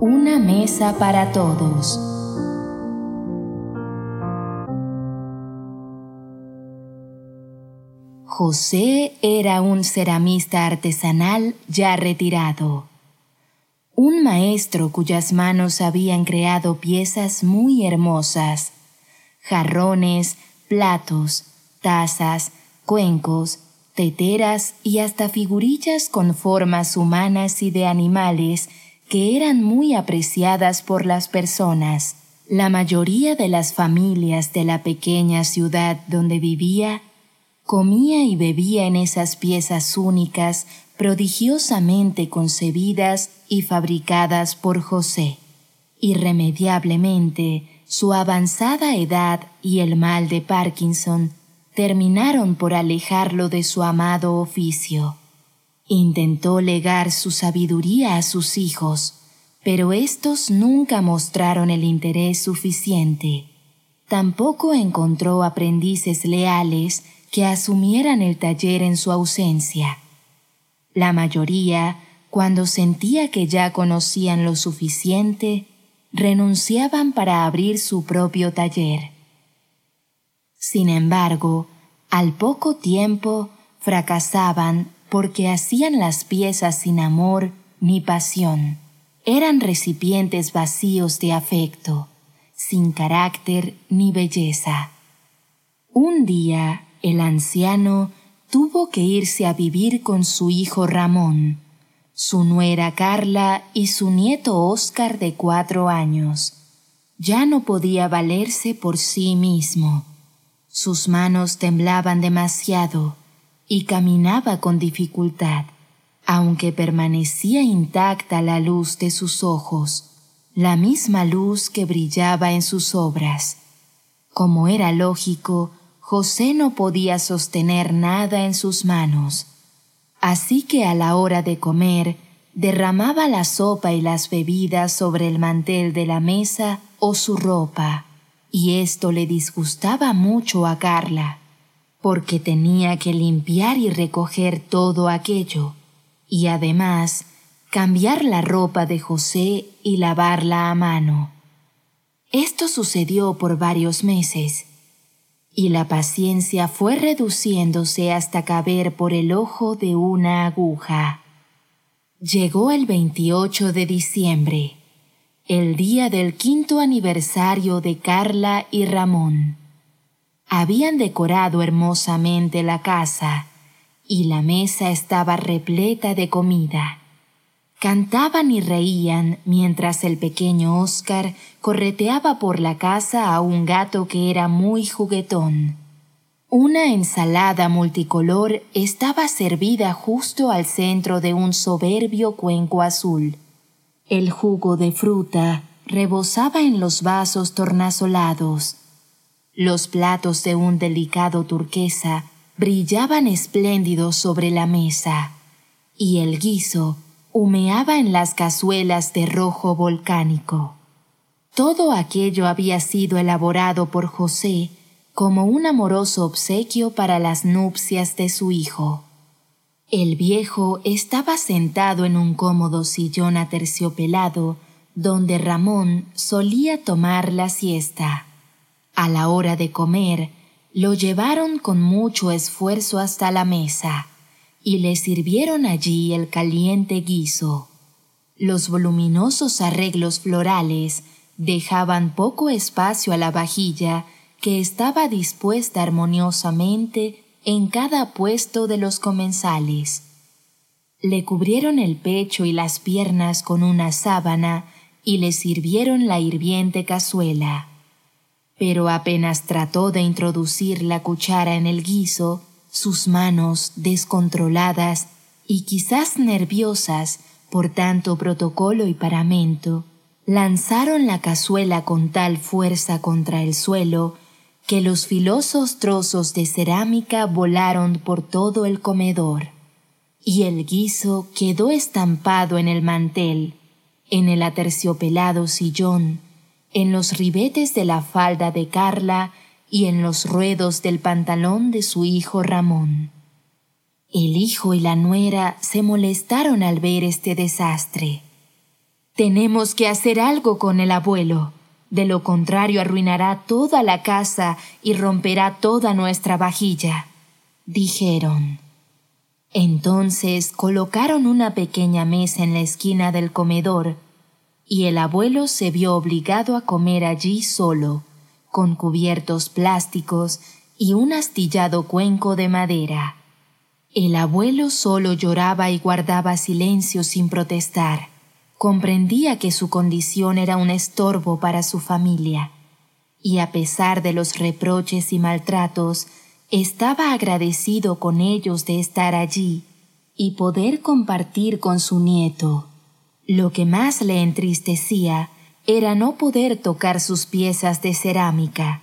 Una mesa para todos. José era un ceramista artesanal ya retirado. Un maestro cuyas manos habían creado piezas muy hermosas, jarrones, platos, tazas, cuencos, teteras y hasta figurillas con formas humanas y de animales que eran muy apreciadas por las personas. La mayoría de las familias de la pequeña ciudad donde vivía comía y bebía en esas piezas únicas prodigiosamente concebidas y fabricadas por José. Irremediablemente, su avanzada edad y el mal de Parkinson terminaron por alejarlo de su amado oficio. Intentó legar su sabiduría a sus hijos, pero éstos nunca mostraron el interés suficiente. Tampoco encontró aprendices leales que asumieran el taller en su ausencia. La mayoría, cuando sentía que ya conocían lo suficiente, renunciaban para abrir su propio taller. Sin embargo, al poco tiempo fracasaban porque hacían las piezas sin amor ni pasión. Eran recipientes vacíos de afecto, sin carácter ni belleza. Un día el anciano tuvo que irse a vivir con su hijo Ramón, su nuera Carla y su nieto Óscar de cuatro años. Ya no podía valerse por sí mismo sus manos temblaban demasiado y caminaba con dificultad, aunque permanecía intacta la luz de sus ojos, la misma luz que brillaba en sus obras. Como era lógico, José no podía sostener nada en sus manos, así que a la hora de comer derramaba la sopa y las bebidas sobre el mantel de la mesa o su ropa y esto le disgustaba mucho a Carla, porque tenía que limpiar y recoger todo aquello, y además cambiar la ropa de José y lavarla a mano. Esto sucedió por varios meses, y la paciencia fue reduciéndose hasta caber por el ojo de una aguja. Llegó el 28 de diciembre el día del quinto aniversario de Carla y Ramón. Habían decorado hermosamente la casa y la mesa estaba repleta de comida. Cantaban y reían mientras el pequeño Oscar correteaba por la casa a un gato que era muy juguetón. Una ensalada multicolor estaba servida justo al centro de un soberbio cuenco azul el jugo de fruta rebosaba en los vasos tornasolados. Los platos de un delicado turquesa brillaban espléndidos sobre la mesa, y el guiso humeaba en las cazuelas de rojo volcánico. Todo aquello había sido elaborado por José como un amoroso obsequio para las nupcias de su hijo. El viejo estaba sentado en un cómodo sillón aterciopelado donde Ramón solía tomar la siesta. A la hora de comer, lo llevaron con mucho esfuerzo hasta la mesa y le sirvieron allí el caliente guiso. Los voluminosos arreglos florales dejaban poco espacio a la vajilla que estaba dispuesta armoniosamente en cada puesto de los comensales. Le cubrieron el pecho y las piernas con una sábana y le sirvieron la hirviente cazuela. Pero apenas trató de introducir la cuchara en el guiso, sus manos, descontroladas y quizás nerviosas por tanto protocolo y paramento, lanzaron la cazuela con tal fuerza contra el suelo que los filosos trozos de cerámica volaron por todo el comedor, y el guiso quedó estampado en el mantel, en el aterciopelado sillón, en los ribetes de la falda de Carla y en los ruedos del pantalón de su hijo Ramón. El hijo y la nuera se molestaron al ver este desastre. Tenemos que hacer algo con el abuelo. De lo contrario arruinará toda la casa y romperá toda nuestra vajilla, dijeron. Entonces colocaron una pequeña mesa en la esquina del comedor, y el abuelo se vio obligado a comer allí solo, con cubiertos plásticos y un astillado cuenco de madera. El abuelo solo lloraba y guardaba silencio sin protestar. Comprendía que su condición era un estorbo para su familia, y a pesar de los reproches y maltratos, estaba agradecido con ellos de estar allí y poder compartir con su nieto. Lo que más le entristecía era no poder tocar sus piezas de cerámica.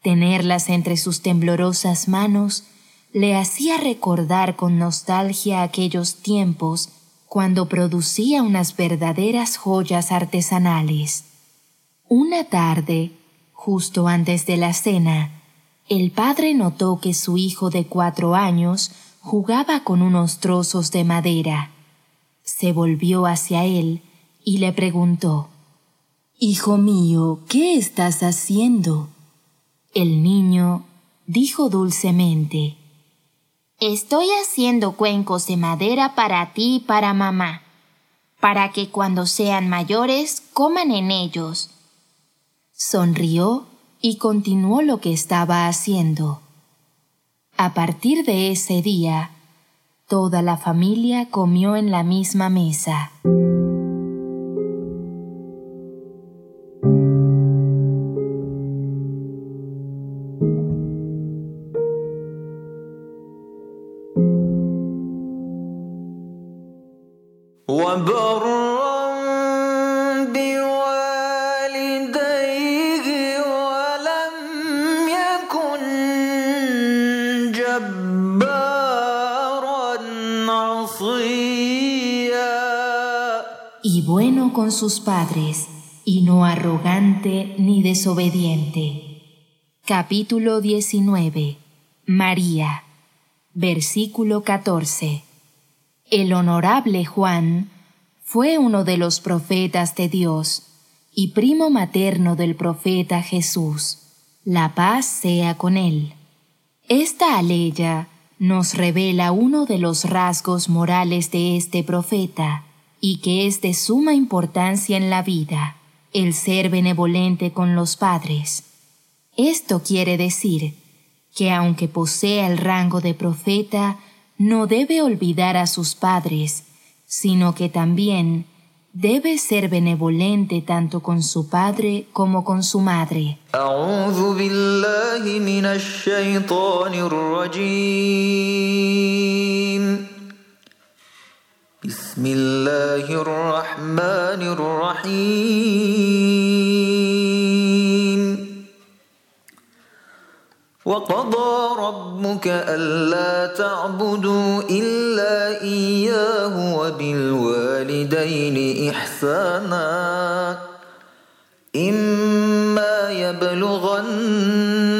Tenerlas entre sus temblorosas manos le hacía recordar con nostalgia aquellos tiempos cuando producía unas verdaderas joyas artesanales. Una tarde, justo antes de la cena, el padre notó que su hijo de cuatro años jugaba con unos trozos de madera. Se volvió hacia él y le preguntó, Hijo mío, ¿qué estás haciendo? El niño dijo dulcemente, Estoy haciendo cuencos de madera para ti y para mamá, para que cuando sean mayores coman en ellos. Sonrió y continuó lo que estaba haciendo. A partir de ese día, toda la familia comió en la misma mesa. Bueno con sus padres, y no arrogante ni desobediente. Capítulo 19. María. Versículo 14. El honorable Juan fue uno de los profetas de Dios y primo materno del profeta Jesús. La paz sea con él. Esta aleya nos revela uno de los rasgos morales de este profeta, y que es de suma importancia en la vida, el ser benevolente con los padres. Esto quiere decir que aunque posea el rango de profeta, no debe olvidar a sus padres, sino que también debe ser benevolente tanto con su padre como con su madre. بسم الله الرحمن الرحيم. وقضى ربك ألا تعبدوا إلا إياه وبالوالدين إحسانا. إما يبلغن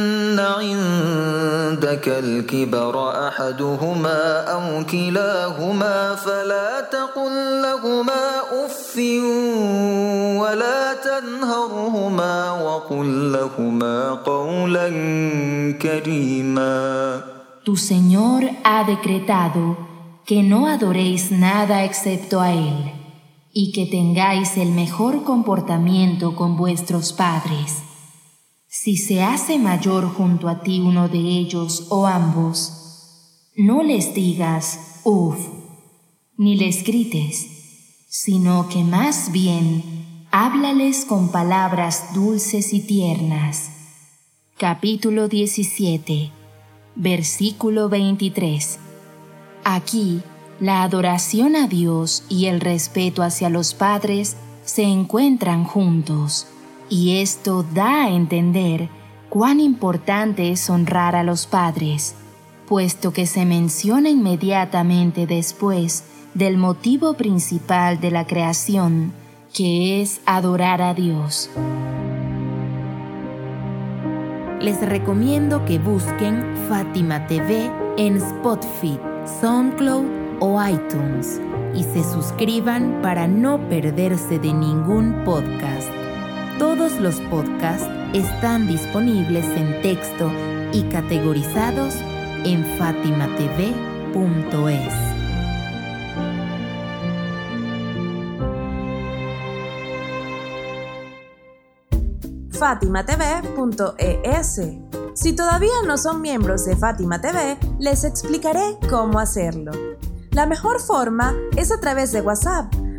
عندك الكبر أحدهما أو كلاهما فلا تقل لهما أف ولا تنهرهما وقل لهما قولا كريما Tu Señor ha decretado que no adoréis nada excepto a Él y que tengáis el mejor comportamiento con vuestros padres. Si se hace mayor junto a ti uno de ellos o ambos, no les digas uff, ni les grites, sino que más bien háblales con palabras dulces y tiernas. Capítulo 17, versículo 23. Aquí, la adoración a Dios y el respeto hacia los padres se encuentran juntos, y esto da a entender cuán importante es honrar a los padres, puesto que se menciona inmediatamente después del motivo principal de la creación, que es adorar a Dios. Les recomiendo que busquen Fátima TV en Spotify, SoundCloud o iTunes y se suscriban para no perderse de ningún podcast. Los podcasts están disponibles en texto y categorizados en fatimatv.es. fatimatv.es. Si todavía no son miembros de Fátima TV, les explicaré cómo hacerlo. La mejor forma es a través de WhatsApp.